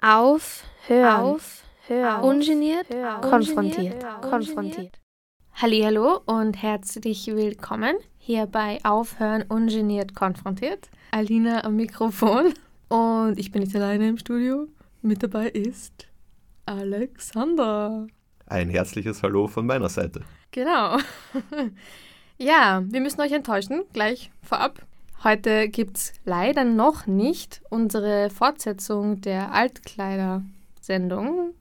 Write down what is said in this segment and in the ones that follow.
Auf, hören, Auf, hören, ungeniert, hören, konfrontiert, ungeniert, konfrontiert. Hallo und herzlich willkommen hier bei Aufhören ungeniert konfrontiert. Alina am Mikrofon und ich bin nicht alleine im Studio. Mit dabei ist Alexander. Ein herzliches Hallo von meiner Seite. Genau. ja, wir müssen euch enttäuschen, gleich vorab. Heute gibt es leider noch nicht unsere Fortsetzung der Altkleider-Sendung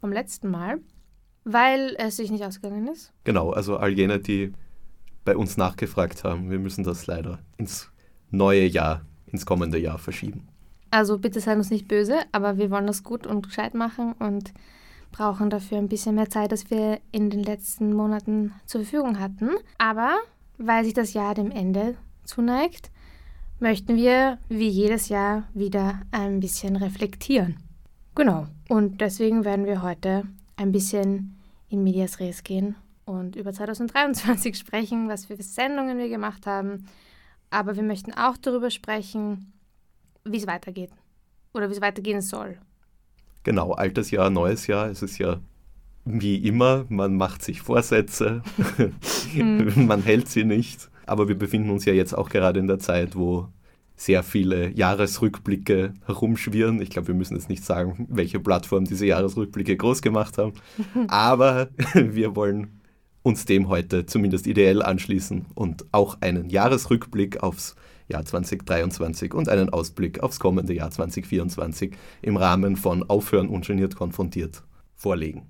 vom letzten Mal, weil es sich nicht ausgegangen ist. Genau, also all jene, die bei uns nachgefragt haben, wir müssen das leider ins neue Jahr, ins kommende Jahr verschieben. Also bitte seid uns nicht böse, aber wir wollen das gut und gescheit machen und brauchen dafür ein bisschen mehr Zeit, als wir in den letzten Monaten zur Verfügung hatten. Aber weil sich das Jahr dem Ende zuneigt, möchten wir wie jedes Jahr wieder ein bisschen reflektieren. Genau. Und deswegen werden wir heute ein bisschen in Medias Res gehen und über 2023 sprechen, was für Sendungen wir gemacht haben. Aber wir möchten auch darüber sprechen, wie es weitergeht oder wie es weitergehen soll. Genau, altes Jahr, neues Jahr. Es ist ja wie immer, man macht sich Vorsätze, man hält sie nicht. Aber wir befinden uns ja jetzt auch gerade in der Zeit, wo sehr viele Jahresrückblicke herumschwirren. Ich glaube, wir müssen jetzt nicht sagen, welche Plattform diese Jahresrückblicke groß gemacht haben. Aber wir wollen uns dem heute zumindest ideell anschließen und auch einen Jahresrückblick aufs Jahr 2023 und einen Ausblick aufs kommende Jahr 2024 im Rahmen von Aufhören ungeniert konfrontiert vorlegen.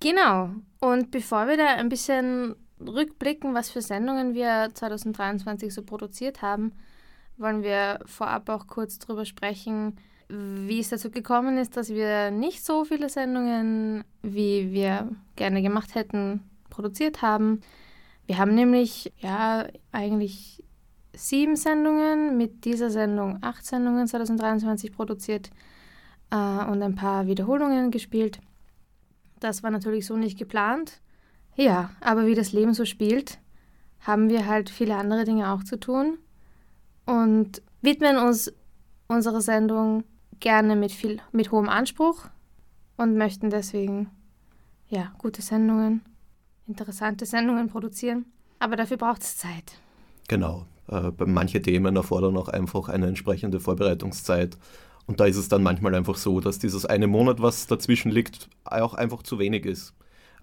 Genau. Und bevor wir da ein bisschen rückblicken, was für Sendungen wir 2023 so produziert haben, wollen wir vorab auch kurz darüber sprechen, wie es dazu gekommen ist, dass wir nicht so viele Sendungen, wie wir gerne gemacht hätten, produziert haben. Wir haben nämlich ja eigentlich sieben Sendungen, mit dieser Sendung acht Sendungen 2023 produziert äh, und ein paar Wiederholungen gespielt. Das war natürlich so nicht geplant. Ja, aber wie das Leben so spielt, haben wir halt viele andere Dinge auch zu tun und widmen uns unserer Sendung gerne mit viel mit hohem Anspruch und möchten deswegen ja, gute Sendungen, interessante Sendungen produzieren, aber dafür braucht es Zeit. Genau, äh, manche Themen erfordern auch einfach eine entsprechende Vorbereitungszeit und da ist es dann manchmal einfach so, dass dieses eine Monat, was dazwischen liegt, auch einfach zu wenig ist.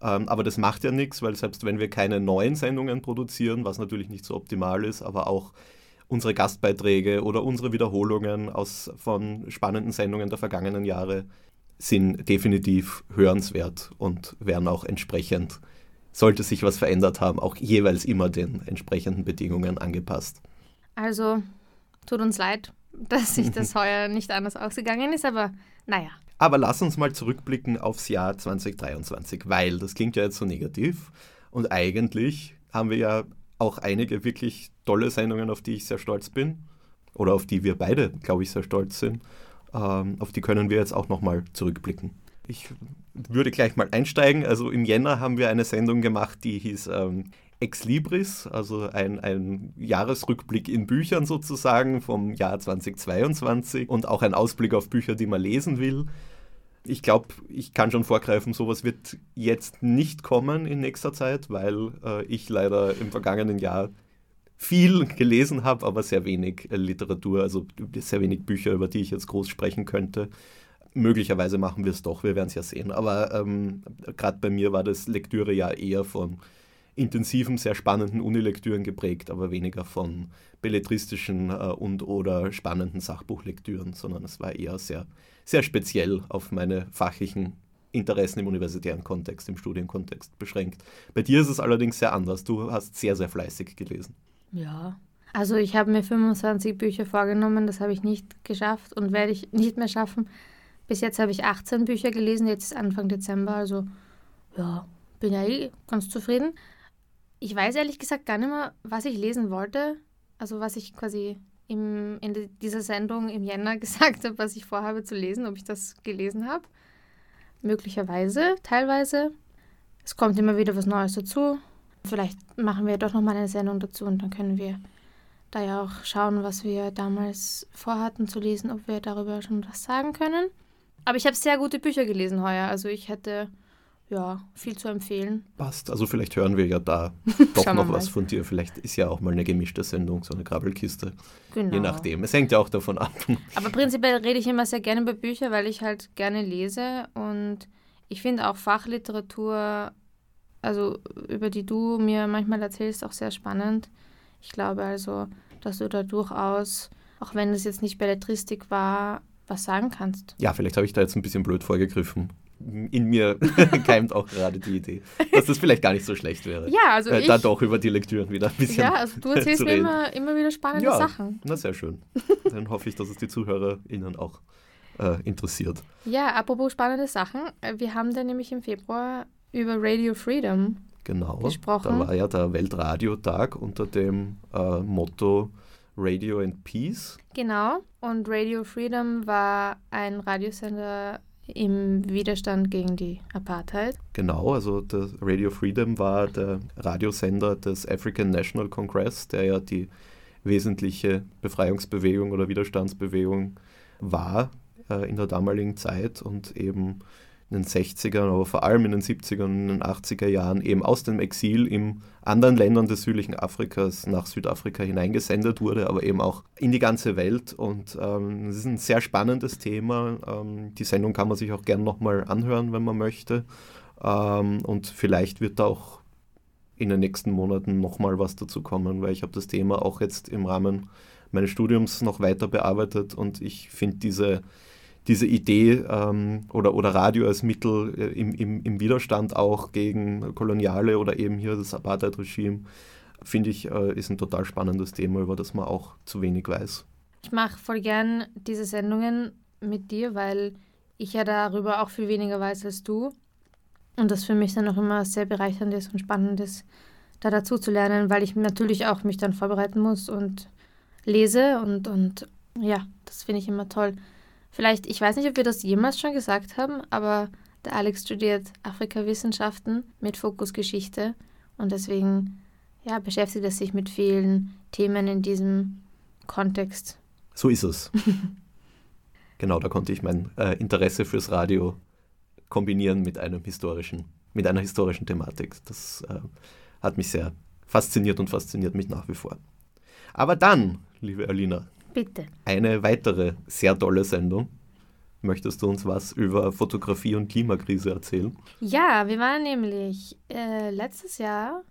Ähm, aber das macht ja nichts, weil selbst wenn wir keine neuen Sendungen produzieren, was natürlich nicht so optimal ist, aber auch unsere Gastbeiträge oder unsere Wiederholungen aus, von spannenden Sendungen der vergangenen Jahre sind definitiv hörenswert und werden auch entsprechend, sollte sich was verändert haben, auch jeweils immer den entsprechenden Bedingungen angepasst. Also tut uns leid, dass sich das heuer nicht anders ausgegangen ist, aber naja. Aber lass uns mal zurückblicken aufs Jahr 2023, weil das klingt ja jetzt so negativ und eigentlich haben wir ja auch einige wirklich tolle Sendungen, auf die ich sehr stolz bin oder auf die wir beide, glaube ich, sehr stolz sind. Ähm, auf die können wir jetzt auch nochmal zurückblicken. Ich würde gleich mal einsteigen. Also im Jänner haben wir eine Sendung gemacht, die hieß ähm, Ex Libris, also ein, ein Jahresrückblick in Büchern sozusagen vom Jahr 2022 und auch ein Ausblick auf Bücher, die man lesen will. Ich glaube, ich kann schon vorgreifen, sowas wird jetzt nicht kommen in nächster Zeit, weil äh, ich leider im vergangenen Jahr viel gelesen habe, aber sehr wenig äh, Literatur, also sehr wenig Bücher, über die ich jetzt groß sprechen könnte. Möglicherweise machen wir es doch, wir werden es ja sehen. Aber ähm, gerade bei mir war das Lektüre ja eher von intensiven, sehr spannenden Unilektüren geprägt, aber weniger von belletristischen äh, und oder spannenden Sachbuchlektüren, sondern es war eher sehr, sehr speziell auf meine fachlichen Interessen im universitären Kontext, im Studienkontext beschränkt. Bei dir ist es allerdings sehr anders. Du hast sehr, sehr fleißig gelesen. Ja. Also ich habe mir 25 Bücher vorgenommen, das habe ich nicht geschafft und werde ich nicht mehr schaffen. Bis jetzt habe ich 18 Bücher gelesen, jetzt ist Anfang Dezember, also ja, bin ja eh ganz zufrieden. Ich weiß ehrlich gesagt gar nicht mehr, was ich lesen wollte, also was ich quasi im, in dieser Sendung im Jänner gesagt habe, was ich vorhabe zu lesen, ob ich das gelesen habe. Möglicherweise, teilweise. Es kommt immer wieder was Neues dazu. Vielleicht machen wir doch nochmal eine Sendung dazu und dann können wir da ja auch schauen, was wir damals vorhatten zu lesen, ob wir darüber schon was sagen können. Aber ich habe sehr gute Bücher gelesen heuer. Also ich hätte ja viel zu empfehlen. Passt. Also vielleicht hören wir ja da doch noch was von dir. Vielleicht ist ja auch mal eine gemischte Sendung, so eine Krabbelkiste. Genau. Je nachdem. Es hängt ja auch davon ab. Aber prinzipiell rede ich immer sehr gerne über Bücher, weil ich halt gerne lese und ich finde auch Fachliteratur, also über die du mir manchmal erzählst, auch sehr spannend. Ich glaube also, dass du da durchaus, auch wenn es jetzt nicht Belletristik war, was sagen kannst. Ja, vielleicht habe ich da jetzt ein bisschen blöd vorgegriffen. In mir keimt auch gerade die Idee, dass das vielleicht gar nicht so schlecht wäre. Ja, also äh, ich. da doch über die Lektüren wieder ein bisschen ja, also du erzählst mir immer, immer wieder spannende Ja. Sachen. Na, sehr schön. Dann hoffe ich, dass es die ZuhörerInnen auch äh, interessiert. Ja, apropos spannende Sachen. äh, Wir haben dann nämlich im Februar über Radio Freedom Genau. Gesprochen. Da war ja der Weltradiotag unter dem äh, Motto Radio and Peace. Genau. Und Radio Freedom war ein Radiosender im Widerstand gegen die Apartheid. Genau, also Radio Freedom war der Radiosender des African National Congress, der ja die wesentliche Befreiungsbewegung oder Widerstandsbewegung war äh, in der damaligen Zeit und eben in den 60ern, aber vor allem in den 70er und den 80er Jahren eben aus dem Exil in anderen Ländern des südlichen Afrikas nach Südafrika hineingesendet wurde, aber eben auch in die ganze Welt. Und ähm, es ist ein sehr spannendes Thema. Ähm, die Sendung kann man sich auch gern nochmal anhören, wenn man möchte. Ähm, und vielleicht wird da auch in den nächsten Monaten nochmal was dazu kommen, weil ich habe das Thema auch jetzt im Rahmen meines Studiums noch weiter bearbeitet und ich finde diese, diese Idee ähm, oder, oder Radio als Mittel äh, im, im, im Widerstand auch gegen Koloniale oder eben hier das Apartheid-Regime, finde ich, äh, ist ein total spannendes Thema, über das man auch zu wenig weiß. Ich mache voll gern diese Sendungen mit dir, weil ich ja darüber auch viel weniger weiß als du. Und das für mich dann auch immer sehr bereichernd ist und spannend ist, da dazu zu lernen, weil ich natürlich auch mich dann vorbereiten muss und lese und, und ja, das finde ich immer toll. Vielleicht, ich weiß nicht, ob wir das jemals schon gesagt haben, aber der Alex studiert Afrikawissenschaften mit Fokus Geschichte und deswegen ja, beschäftigt er sich mit vielen Themen in diesem Kontext. So ist es. genau, da konnte ich mein äh, Interesse fürs Radio kombinieren mit einem historischen, mit einer historischen Thematik. Das äh, hat mich sehr fasziniert und fasziniert mich nach wie vor. Aber dann, liebe Alina, Bitte. eine weitere sehr tolle Sendung. Möchtest du uns was über Fotografie und Klimakrise erzählen? Ja, wir waren nämlich äh, letztes Jahr,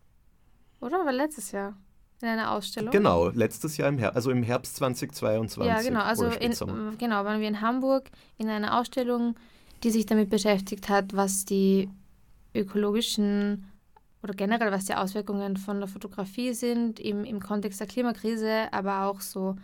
oder? War letztes Jahr in einer Ausstellung? Genau, letztes Jahr im Herbst, also im Herbst 2022. Ja, genau. Also in, genau, waren wir in Hamburg in einer Ausstellung, die sich damit beschäftigt hat, was die ökologischen oder generell was die Auswirkungen von der Fotografie sind im, im Kontext der Klimakrise, aber auch so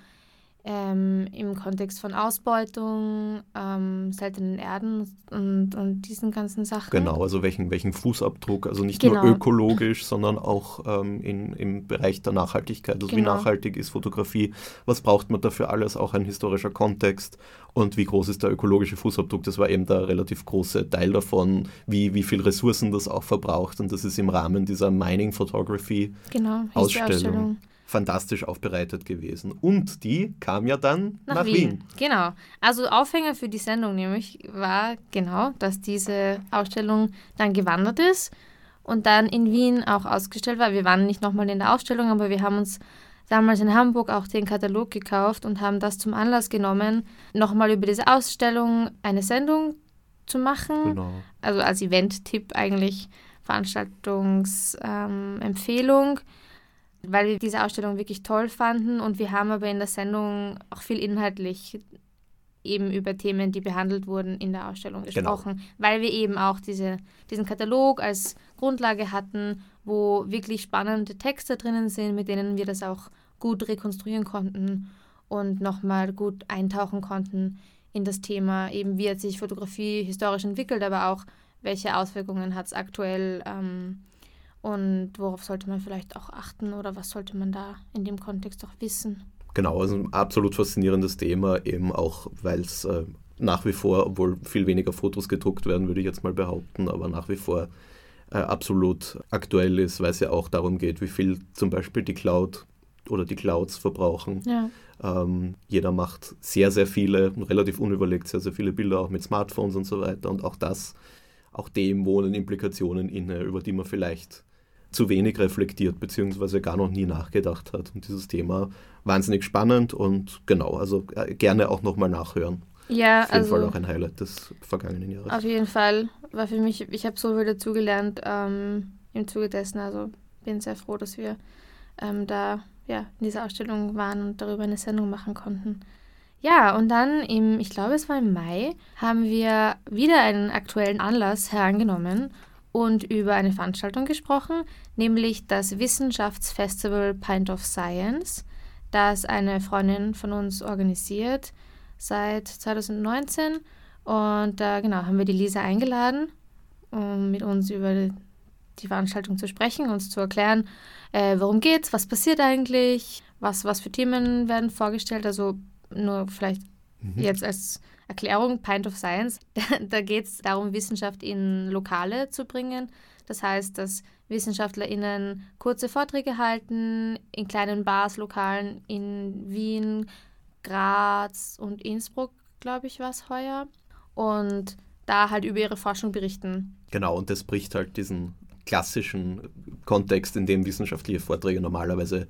ähm, im Kontext von Ausbeutung, ähm, seltenen Erden und, und diesen ganzen Sachen. Genau, also welchen, welchen Fußabdruck, also nicht Genau. nur ökologisch, sondern auch ähm, in, im Bereich der Nachhaltigkeit. Also wie Genau. nachhaltig ist Fotografie, was braucht man dafür alles, auch ein historischer Kontext und wie groß ist der ökologische Fußabdruck. Das war eben der relativ große Teil davon, wie, wie viel Ressourcen das auch verbraucht und das ist im Rahmen dieser Mining Photography Genau, Ausstellung fantastisch aufbereitet gewesen. Und die kam ja dann nach, Nach, Wien. Wien. Genau. Also Aufhänger für die Sendung nämlich war genau, dass diese Ausstellung dann gewandert ist und dann in Wien auch ausgestellt war. Wir waren nicht nochmal in der Ausstellung, aber wir haben uns damals in Hamburg auch den Katalog gekauft und haben das zum Anlass genommen, nochmal über diese Ausstellung eine Sendung zu machen. Genau. Also als Event-Tipp eigentlich, Veranstaltungsempfehlung. Ähm, weil wir diese Ausstellung wirklich toll fanden und wir haben aber in der Sendung auch viel inhaltlich eben über Themen, die behandelt wurden in der Ausstellung Genau. gesprochen, weil wir eben auch diese, diesen Katalog als Grundlage hatten, wo wirklich spannende Texte drinnen sind, mit denen wir das auch gut rekonstruieren konnten und nochmal gut eintauchen konnten in das Thema, eben wie hat sich Fotografie historisch entwickelt, aber auch welche Auswirkungen hat es aktuell ähm, und worauf sollte man vielleicht auch achten oder was sollte man da in dem Kontext auch wissen? Genau, also ein absolut faszinierendes Thema, eben auch, weil es äh, nach wie vor, obwohl viel weniger Fotos gedruckt werden, würde ich jetzt mal behaupten, aber nach wie vor äh, absolut aktuell ist, weil es ja auch darum geht, wie viel zum Beispiel die Cloud oder die Clouds verbrauchen. Ja, Ähm, jeder macht sehr, sehr viele, relativ unüberlegt, sehr, sehr viele Bilder auch mit Smartphones und so weiter. Und auch das, auch dem wohnen Implikationen inne, über die man vielleicht zu wenig reflektiert, beziehungsweise gar noch nie nachgedacht hat. Und dieses Thema wahnsinnig spannend und genau, also äh, gerne auch nochmal nachhören. Ja, auf jeden also Fall auch ein Highlight des vergangenen Jahres. Auf jeden Fall war für mich, ich habe so viel dazugelernt ähm, im Zuge dessen. Also bin sehr froh, dass wir ähm, da ja, in dieser Ausstellung waren und darüber eine Sendung machen konnten. Ja, und dann im, ich glaube es war im Mai, haben wir wieder einen aktuellen Anlass herangenommen und über eine Veranstaltung gesprochen, nämlich das Wissenschaftsfestival Pint of Science, das eine Freundin von uns organisiert seit 2019. Und da äh, genau haben wir die Lisa eingeladen, um mit uns über die Veranstaltung zu sprechen, uns zu erklären, äh, worum geht's, was passiert eigentlich, was, was für Themen werden vorgestellt. Also nur vielleicht mhm. jetzt als Erklärung, Pint of Science, da geht es darum, Wissenschaft in Lokale zu bringen. Das heißt, dass WissenschaftlerInnen kurze Vorträge halten in kleinen Bars, Lokalen in Wien, Graz und Innsbruck, glaube ich, war es heuer. Und da halt über ihre Forschung berichten. Genau, und das bricht halt diesen klassischen Kontext, in dem wissenschaftliche Vorträge normalerweise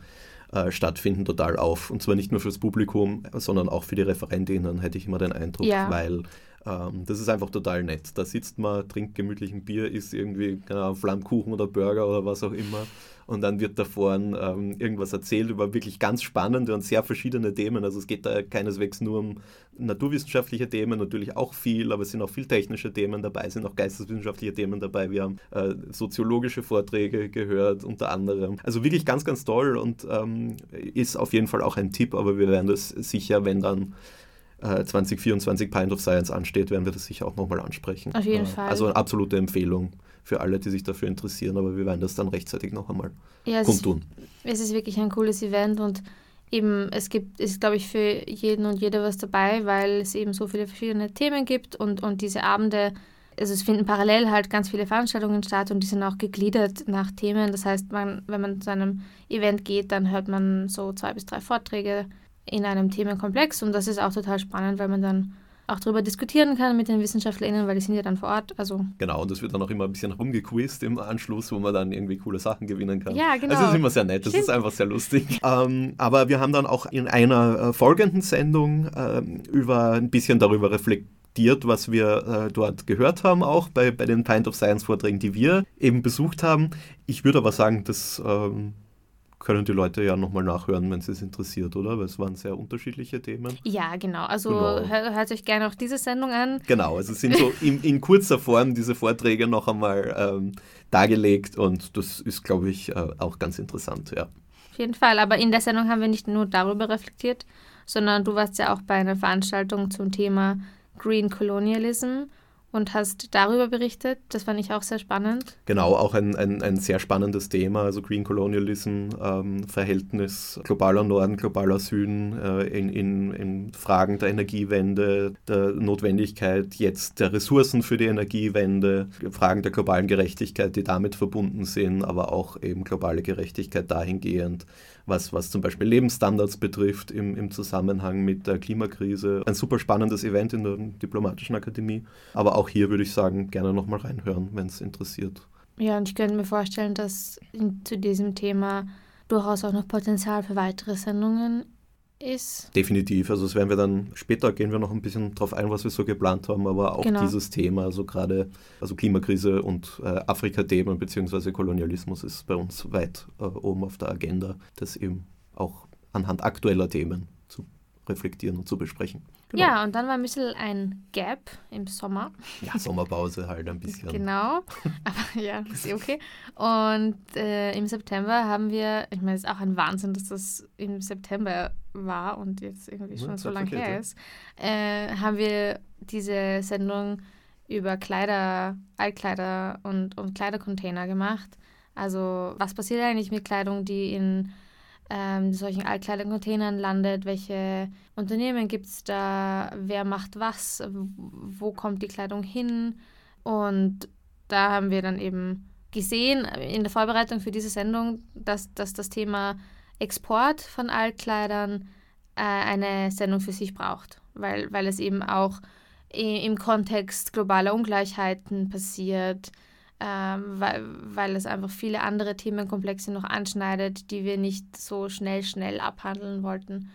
äh, stattfinden, total auf. Und zwar nicht nur fürs Publikum, sondern auch für die Referentinnen, hätte ich immer den Eindruck, ja. weil ähm, das ist einfach total nett. Da sitzt man, trinkt gemütlich ein Bier, isst irgendwie keine Flammkuchen oder Burger oder was auch immer und dann wird da vorne ähm, irgendwas erzählt über wirklich ganz spannende und sehr verschiedene Themen. Also es geht da keineswegs nur um naturwissenschaftliche Themen, natürlich auch viel, aber es sind auch viel technische Themen dabei, es sind auch geisteswissenschaftliche Themen dabei. Wir haben äh, soziologische Vorträge gehört, unter anderem. Also wirklich ganz, ganz toll und ähm, ist auf jeden Fall auch ein Tipp, aber wir werden das sicher, wenn dann 2024 äh, Pint of Science ansteht, werden wir das sicher auch nochmal ansprechen. Auf jeden äh, Fall. Also eine absolute Empfehlung für alle, die sich dafür interessieren, aber wir werden das dann rechtzeitig noch einmal ja, kundtun. Es, es ist wirklich ein cooles Event und eben es gibt, ist glaube ich für jeden und jede was dabei, weil es eben so viele verschiedene Themen gibt und, und diese Abende, also es finden parallel halt ganz viele Veranstaltungen statt und die sind auch gegliedert nach Themen. Das heißt, man, wenn man zu einem Event geht, dann hört man so zwei bis drei Vorträge in einem Themenkomplex und das ist auch total spannend, weil man dann auch darüber diskutieren kann mit den WissenschaftlerInnen, weil die sind ja dann vor Ort. Also genau, und es wird dann auch immer ein bisschen rumgequizt im Anschluss, wo man dann irgendwie coole Sachen gewinnen kann. Ja, genau. Also es ist immer sehr nett, das Stimmt. ist einfach sehr lustig. ähm, aber wir haben dann auch in einer äh, folgenden Sendung äh, über ein bisschen darüber reflektiert, was wir äh, dort gehört haben, auch bei, bei den Pint of Science Vorträgen, die wir eben besucht haben. Ich würde aber sagen, dass ähm, können die Leute ja nochmal nachhören, wenn es es interessiert, oder? Weil es waren sehr unterschiedliche Themen. Ja, genau. Also genau. Hört, euch gerne auch diese Sendung an. Genau, also sind so in, in kurzer Form diese Vorträge noch einmal ähm, dargelegt und das ist, glaube ich, äh, auch ganz interessant, ja. Auf jeden Fall, aber in der Sendung haben wir nicht nur darüber reflektiert, sondern du warst ja auch bei einer Veranstaltung zum Thema Green Colonialism und hast darüber berichtet. Das fand ich auch sehr spannend. Genau, auch ein, ein, ein sehr spannendes Thema, also Green Colonialism, ähm, Verhältnis globaler Norden, globaler Süden äh, in, in, in Fragen der Energiewende, der Notwendigkeit jetzt der Ressourcen für die Energiewende, Fragen der globalen Gerechtigkeit, die damit verbunden sind, aber auch eben globale Gerechtigkeit dahingehend, was, was zum Beispiel Lebensstandards betrifft im, im Zusammenhang mit der Klimakrise. Ein super spannendes Event in der Diplomatischen Akademie. Aber auch hier würde ich sagen, gerne nochmal reinhören, wenn es interessiert. Ja, und ich könnte mir vorstellen, dass zu diesem Thema durchaus auch noch Potenzial für weitere Sendungen ist. Definitiv. Also das werden wir dann später gehen wir noch ein bisschen drauf ein, was wir so geplant haben, aber auch genau. dieses Thema, also gerade also Klimakrise und äh, Afrika-Themen bzw. Kolonialismus ist bei uns weit äh, oben auf der Agenda, das eben auch anhand aktueller Themen zu reflektieren und zu besprechen. Genau. Ja, und dann war ein bisschen ein Gap im Sommer. Ja, Sommerpause halt ein bisschen. genau, aber ja, ist eh okay. Und äh, im September haben wir, ich meine, es ist auch ein Wahnsinn, dass das im September war und jetzt irgendwie schon ja, so lange her ist, äh, haben wir diese Sendung über Kleider, Altkleider und, und Kleidercontainer gemacht. Also was passiert eigentlich mit Kleidung, die in ähm, solchen Altkleidercontainern landet, welche Unternehmen gibt es da, wer macht was, wo kommt die Kleidung hin. Und da haben wir dann eben gesehen in der Vorbereitung für diese Sendung, dass, dass das Thema Export von Altkleidern äh, eine Sendung für sich braucht, weil, weil es eben auch im Kontext globaler Ungleichheiten passiert, ähm, weil, weil es einfach viele andere Themenkomplexe noch anschneidet, die wir nicht so schnell, schnell abhandeln wollten.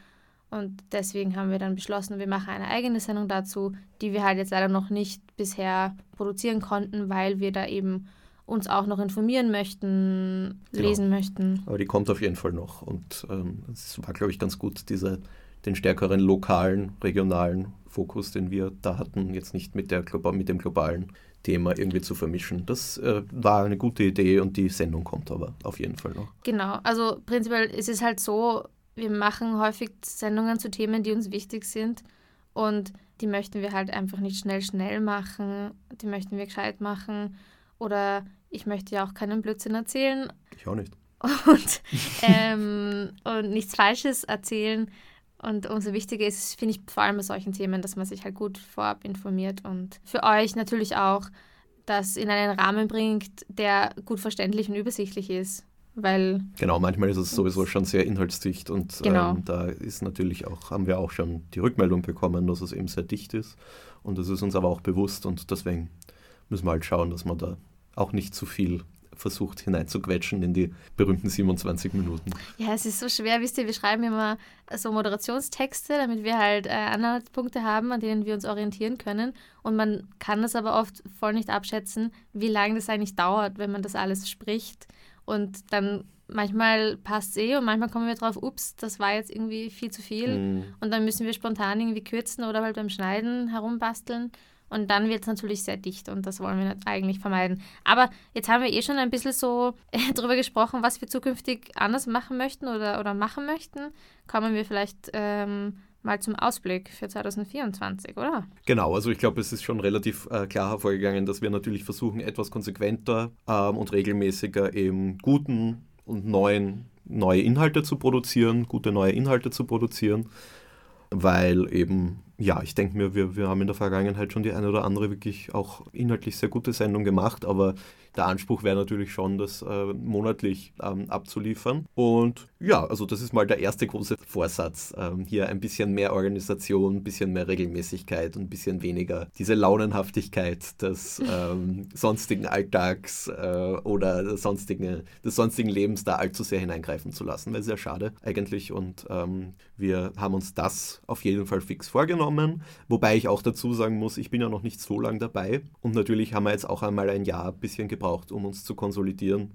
Und deswegen haben wir dann beschlossen, wir machen eine eigene Sendung dazu, die wir halt jetzt leider noch nicht bisher produzieren konnten, weil wir da eben uns auch noch informieren möchten, genau. lesen möchten. Aber die kommt auf jeden Fall noch. Und ähm, es war, glaube ich, ganz gut, diese, den stärkeren lokalen, regionalen Fokus, den wir da hatten, jetzt nicht mit, der, mit dem globalen Thema irgendwie zu vermischen. Das äh, war eine gute Idee und die Sendung kommt aber auf jeden Fall noch. Genau, also prinzipiell ist es halt so, wir machen häufig Sendungen zu Themen, die uns wichtig sind und die möchten wir halt einfach nicht schnell, schnell machen, die möchten wir gescheit machen oder ich möchte ja auch keinen Blödsinn erzählen. Ich auch nicht. Und, ähm, und nichts Falsches erzählen. Und umso wichtiger ist finde ich, vor allem bei solchen Themen, dass man sich halt gut vorab informiert und für euch natürlich auch das in einen Rahmen bringt, der gut verständlich und übersichtlich ist. Weil genau, manchmal ist es sowieso schon sehr inhaltsdicht und genau. ähm, da ist natürlich auch, haben wir auch schon die Rückmeldung bekommen, dass es eben sehr dicht ist. Und das ist uns aber auch bewusst und deswegen müssen wir halt schauen, dass man da auch nicht zu viel versucht hineinzuquetschen in die berühmten 27 Minuten. Ja, es ist so schwer, wisst ihr, wir schreiben immer so Moderationstexte, damit wir halt äh, Anhaltspunkte haben, an denen wir uns orientieren können. Und man kann das aber oft voll nicht abschätzen, wie lange das eigentlich dauert, wenn man das alles spricht. Und dann manchmal passt es eh und manchmal kommen wir drauf, ups, das war jetzt irgendwie viel zu viel. Mhm. Und dann müssen wir spontan irgendwie kürzen oder halt beim Schneiden herumbasteln. Und dann wird es natürlich sehr dicht und das wollen wir eigentlich vermeiden. Aber jetzt haben wir eh schon ein bisschen so darüber gesprochen, was wir zukünftig anders machen möchten oder, oder machen möchten. Kommen wir vielleicht ähm, mal zum Ausblick für 2024, oder? Genau, also ich glaube, es ist schon relativ äh, klar hervorgegangen, dass wir natürlich versuchen, etwas konsequenter ähm, und regelmäßiger eben guten und neuen neue Inhalte zu produzieren, gute neue Inhalte zu produzieren, weil eben ja, ich denke mir, wir, wir haben in der Vergangenheit schon die eine oder andere wirklich auch inhaltlich sehr gute Sendung gemacht, aber der Anspruch wäre natürlich schon, das äh, monatlich ähm, abzuliefern. Und ja, also das ist mal der erste große Vorsatz. Ähm, hier ein bisschen mehr Organisation, ein bisschen mehr Regelmäßigkeit und ein bisschen weniger diese Launenhaftigkeit des ähm, sonstigen Alltags äh, oder sonstigen, des sonstigen Lebens da allzu sehr hineingreifen zu lassen, weil sehr schade eigentlich. Und ähm, wir haben uns das auf jeden Fall fix vorgenommen, wobei ich auch dazu sagen muss, ich bin ja noch nicht so lange dabei und natürlich haben wir jetzt auch einmal ein Jahr ein bisschen gebraucht gebraucht, um uns zu konsolidieren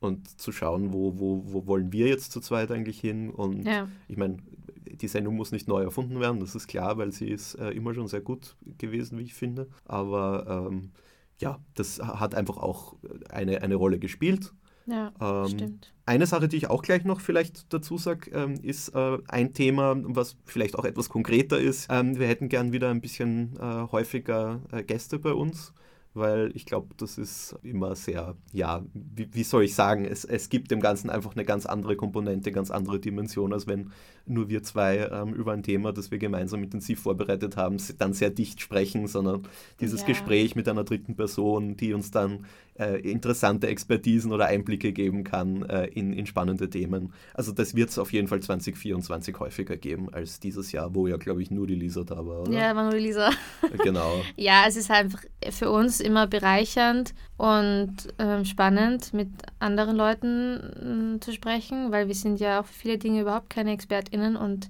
und zu schauen, wo, wo, wo wollen wir jetzt zu zweit eigentlich hin. Und ja. ich meine, die Sendung muss nicht neu erfunden werden, das ist klar, weil sie ist äh, immer schon sehr gut gewesen, wie ich finde. Aber ähm, ja, das hat einfach auch eine, eine Rolle gespielt. Ja, ähm, stimmt. Eine Sache, die ich auch gleich noch vielleicht dazu sage, ähm, ist äh, ein Thema, was vielleicht auch etwas konkreter ist. Ähm, wir hätten gern wieder ein bisschen äh, häufiger äh, Gäste bei uns weil ich glaube, das ist immer sehr, ja, wie, wie, soll ich sagen, es, es gibt dem Ganzen einfach eine ganz andere Komponente, ganz andere Dimension, als wenn nur wir zwei ähm, über ein Thema, das wir gemeinsam intensiv vorbereitet haben, dann sehr dicht sprechen, sondern dieses ja. Gespräch mit einer dritten Person, die uns dann äh, interessante Expertisen oder Einblicke geben kann äh, in, in spannende Themen. Also das wird es auf jeden Fall 2024 häufiger geben als dieses Jahr, wo ja, glaube ich, nur die Lisa da war, oder? Ja, war nur die Lisa. genau. ja, es ist einfach für uns immer bereichernd und äh, spannend, mit anderen Leuten zu sprechen, weil wir sind ja auch für viele Dinge überhaupt keine ExpertInnen und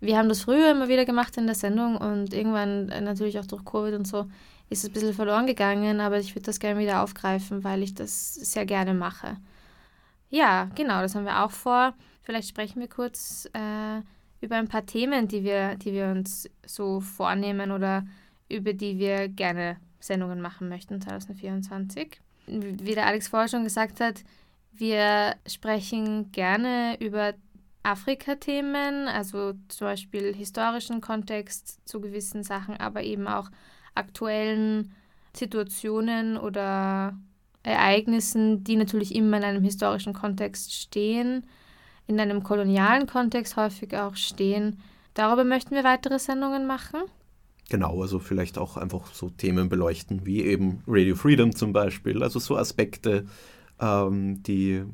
wir haben das früher immer wieder gemacht in der Sendung und irgendwann äh, natürlich auch durch Covid und so ist es ein bisschen verloren gegangen, aber ich würde das gerne wieder aufgreifen, weil ich das sehr gerne mache. Ja, genau, das haben wir auch vor. Vielleicht sprechen wir kurz äh, über ein paar Themen, die wir, die wir uns so vornehmen oder über die wir gerne Sendungen machen möchten 2024. Wie der Alex vorher schon gesagt hat, wir sprechen gerne über Afrika-Themen, also zum Beispiel historischen Kontext zu gewissen Sachen, aber eben auch aktuellen Situationen oder Ereignissen, die natürlich immer in einem historischen Kontext stehen, in einem kolonialen Kontext häufig auch stehen. Darüber möchten wir weitere Sendungen machen. Genau, also vielleicht auch einfach so Themen beleuchten, wie eben Radio Freedom zum Beispiel, also so Aspekte, ähm, die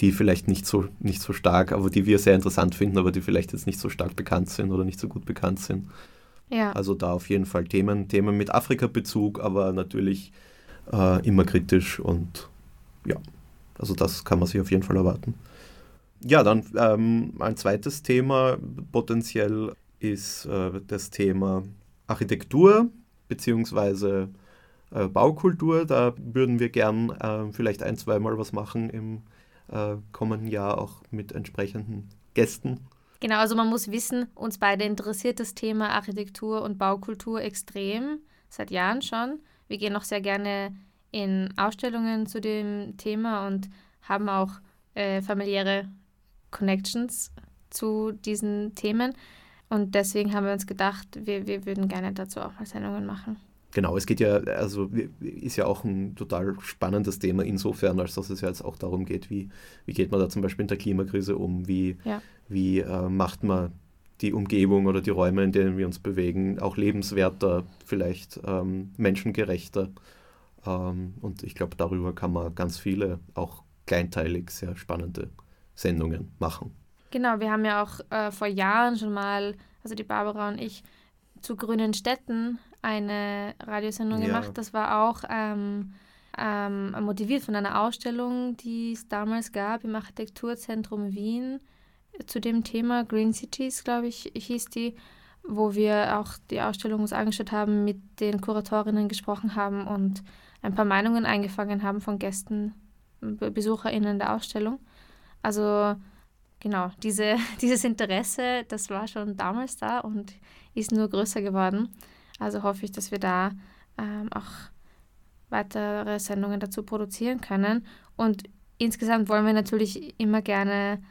die vielleicht nicht so, nicht so stark, aber die wir sehr interessant finden, aber die vielleicht jetzt nicht so stark bekannt sind oder nicht so gut bekannt sind. Ja. Also da auf jeden Fall Themen, Themen mit Afrika-Bezug, aber natürlich äh, immer kritisch und ja, also das kann man sich auf jeden Fall erwarten. Ja, dann ähm, ein zweites Thema potenziell ist äh, das Thema Architektur beziehungsweise äh, Baukultur. Da würden wir gern äh, vielleicht ein, zweimal was machen im äh, kommenden Jahr auch mit entsprechenden Gästen. Genau, also man muss wissen, uns beide interessiert das Thema Architektur und Baukultur extrem, seit Jahren schon. Wir gehen auch sehr gerne in Ausstellungen zu dem Thema und haben auch äh, familiäre Connections zu diesen Themen. Und deswegen haben wir uns gedacht, wir, wir würden gerne dazu auch mal Sendungen machen. Genau, es geht ja, also ist ja auch ein total spannendes Thema insofern, als dass es ja jetzt auch darum geht, wie, wie geht man da zum Beispiel in der Klimakrise um, wie, ja. wie äh, macht man die Umgebung oder die Räume, in denen wir uns bewegen, auch lebenswerter, vielleicht ähm, menschengerechter. Ähm, und ich glaube, darüber kann man ganz viele, auch kleinteilig, sehr spannende Sendungen machen. Genau, wir haben ja auch äh, vor Jahren schon mal, also die Barbara und ich, zu grünen Städten eine Radiosendung Ja. gemacht. Das war auch ähm, ähm, motiviert von einer Ausstellung, die es damals gab im Architekturzentrum Wien zu dem Thema Green Cities, glaube ich, hieß die, wo wir auch die Ausstellung uns angeschaut haben, mit den Kuratorinnen gesprochen haben und ein paar Meinungen eingefangen haben von Gästen, Be- BesucherInnen der Ausstellung. Also genau, diese, dieses Interesse, das war schon damals da und ist nur größer geworden. Also hoffe ich, dass wir da ähm, auch weitere Sendungen dazu produzieren können. Und insgesamt wollen wir natürlich immer gerne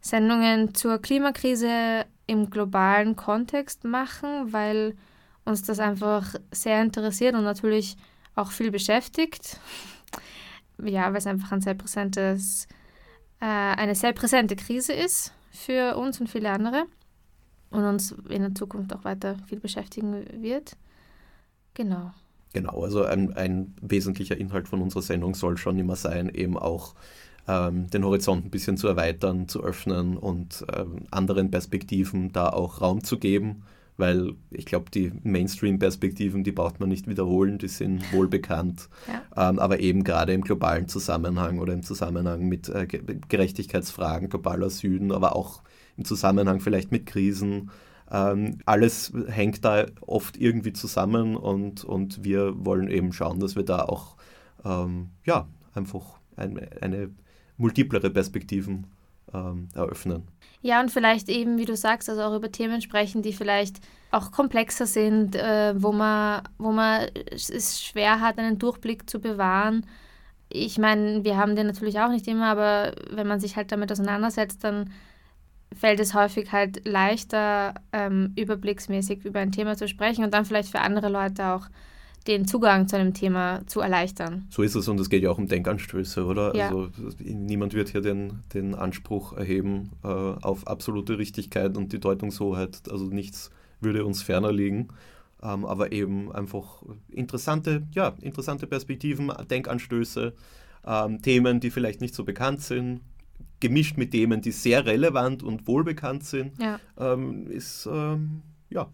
Sendungen zur Klimakrise im globalen Kontext machen, weil uns das einfach sehr interessiert und natürlich auch viel beschäftigt. Ja, weil es einfach ein sehr präsentes, äh, eine sehr präsente Krise ist für uns und viele andere und uns in der Zukunft auch weiter viel beschäftigen wird. Genau. Genau, also ein, ein wesentlicher Inhalt von unserer Sendung soll schon immer sein, eben auch ähm, den Horizont ein bisschen zu erweitern, zu öffnen und ähm, anderen Perspektiven da auch Raum zu geben, weil ich glaube, die Mainstream-Perspektiven, die braucht man nicht wiederholen, die sind wohl bekannt. Ja. Ähm, aber eben gerade im globalen Zusammenhang oder im Zusammenhang mit äh, Ge- Gerechtigkeitsfragen, globaler Süden, aber auch im Zusammenhang vielleicht mit Krisen. Ähm, alles hängt da oft irgendwie zusammen und, und wir wollen eben schauen, dass wir da auch ähm, ja, einfach ein, eine multiplere Perspektiven ähm, eröffnen. Ja, und vielleicht eben, wie du sagst, also auch über Themen sprechen, die vielleicht auch komplexer sind, äh, wo, man, wo man es schwer hat, einen Durchblick zu bewahren. Ich meine, wir haben den natürlich auch nicht immer, aber wenn man sich halt damit auseinandersetzt, dann fällt es häufig halt leichter, ähm, überblicksmäßig über ein Thema zu sprechen und dann vielleicht für andere Leute auch den Zugang zu einem Thema zu erleichtern. So ist es und es geht ja auch um Denkanstöße, oder? Ja. Also niemand wird hier den, den Anspruch erheben äh, auf absolute Richtigkeit und die Deutungshoheit. Also nichts würde uns ferner liegen. Ähm, aber eben einfach interessante, ja, interessante Perspektiven, Denkanstöße, ähm, Themen, die vielleicht nicht so bekannt sind, gemischt mit Themen, die sehr relevant und wohlbekannt sind, Ja. ähm, ist ähm, ja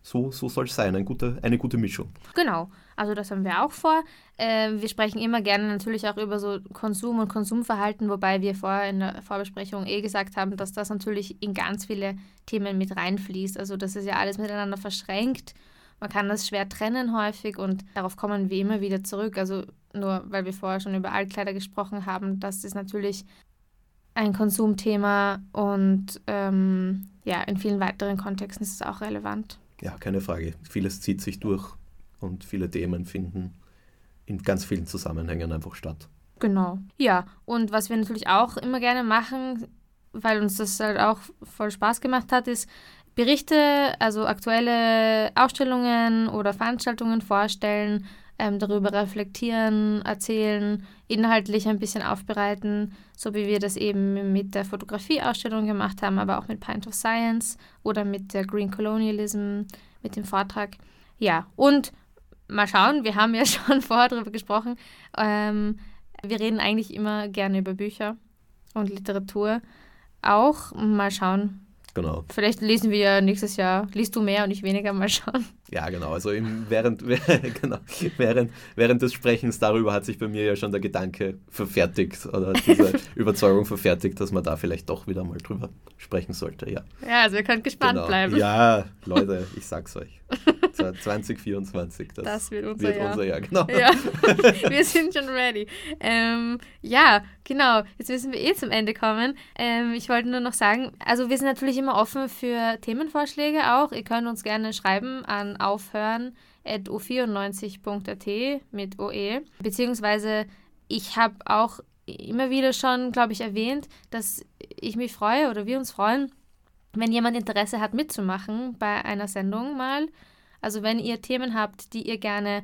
so, so soll es sein, ein gute, eine gute Mischung. Genau, also das haben wir auch vor. Ähm, wir sprechen immer gerne natürlich auch über so Konsum und Konsumverhalten, wobei wir vorher in der Vorbesprechung eh gesagt haben, dass das natürlich in ganz viele Themen mit reinfließt. Also das ist ja alles miteinander verschränkt. Man kann das schwer trennen häufig und darauf kommen wir immer wieder zurück. Also nur weil wir vorher schon über Altkleider gesprochen haben, das ist natürlich ein Konsumthema und ähm, ja, in vielen weiteren Kontexten ist es auch relevant. Ja, keine Frage. Vieles zieht sich durch und viele Themen finden in ganz vielen Zusammenhängen einfach statt. Genau. Ja, und was wir natürlich auch immer gerne machen, weil uns das halt auch voll Spaß gemacht hat, ist Berichte, also aktuelle Ausstellungen oder Veranstaltungen vorstellen, ähm, darüber reflektieren, erzählen, inhaltlich ein bisschen aufbereiten, so wie wir das eben mit der Fotografieausstellung gemacht haben, aber auch mit Pint of Science oder mit der Green Colonialism, mit dem Vortrag. Ja, und mal schauen, wir haben ja schon vorher darüber gesprochen. Ähm, wir reden eigentlich immer gerne über Bücher und Literatur auch. Mal schauen. Genau. Vielleicht lesen wir ja nächstes Jahr, liest du mehr und ich weniger, mal schauen. Ja, genau. Also im, während, genau, während, während des Sprechens darüber hat sich bei mir ja schon der Gedanke verfertigt oder diese Überzeugung verfertigt, dass man da vielleicht doch wieder mal drüber sprechen sollte. Ja, ja also ihr könnt gespannt genau. bleiben. Ja, Leute, ich sag's euch. 2024, das, das wird, unser, wird Jahr. unser Jahr. Genau. Ja, wir sind schon ready. Ähm, ja, genau. Jetzt müssen wir eh zum Ende kommen. Ähm, ich wollte nur noch sagen, also wir sind natürlich immer offen für Themenvorschläge auch. Ihr könnt uns gerne schreiben an aufhören.u94.at mit OE. Beziehungsweise ich habe auch immer wieder schon, glaube ich, erwähnt, dass ich mich freue oder wir uns freuen, wenn jemand Interesse hat mitzumachen bei einer Sendung mal. Also wenn ihr Themen habt, die ihr gerne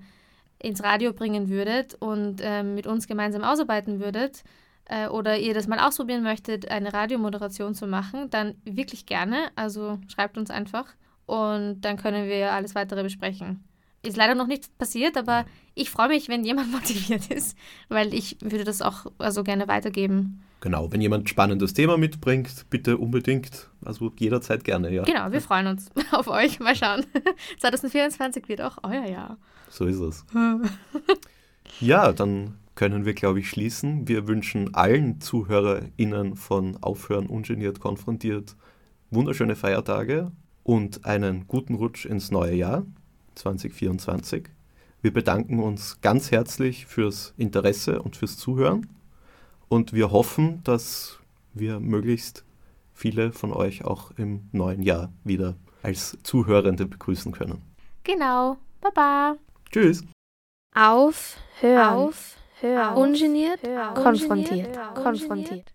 ins Radio bringen würdet und äh, mit uns gemeinsam ausarbeiten würdet äh, oder ihr das mal ausprobieren möchtet, eine Radiomoderation zu machen, dann wirklich gerne. Also schreibt uns einfach und dann können wir alles weitere besprechen. Ist leider noch nicht passiert, aber ich freue mich, wenn jemand motiviert ist, weil ich würde das auch also gerne weitergeben. Genau, wenn jemand ein spannendes Thema mitbringt, bitte unbedingt, also jederzeit gerne, ja. Genau, wir freuen uns auf euch. Mal schauen. 2024 wird auch euer Jahr. So ist es. ja, dann können wir, glaube ich, schließen. Wir wünschen allen ZuhörerInnen von Aufhören ungeniert konfrontiert wunderschöne Feiertage und einen guten Rutsch ins neue Jahr 2024. Wir bedanken uns ganz herzlich fürs Interesse und fürs Zuhören und wir hoffen, dass wir möglichst viele von euch auch im neuen Jahr wieder als Zuhörende begrüßen können. Genau. Baba. Tschüss. Auf, hör Auf, hör, ungeniert, konfrontiert, konfrontiert.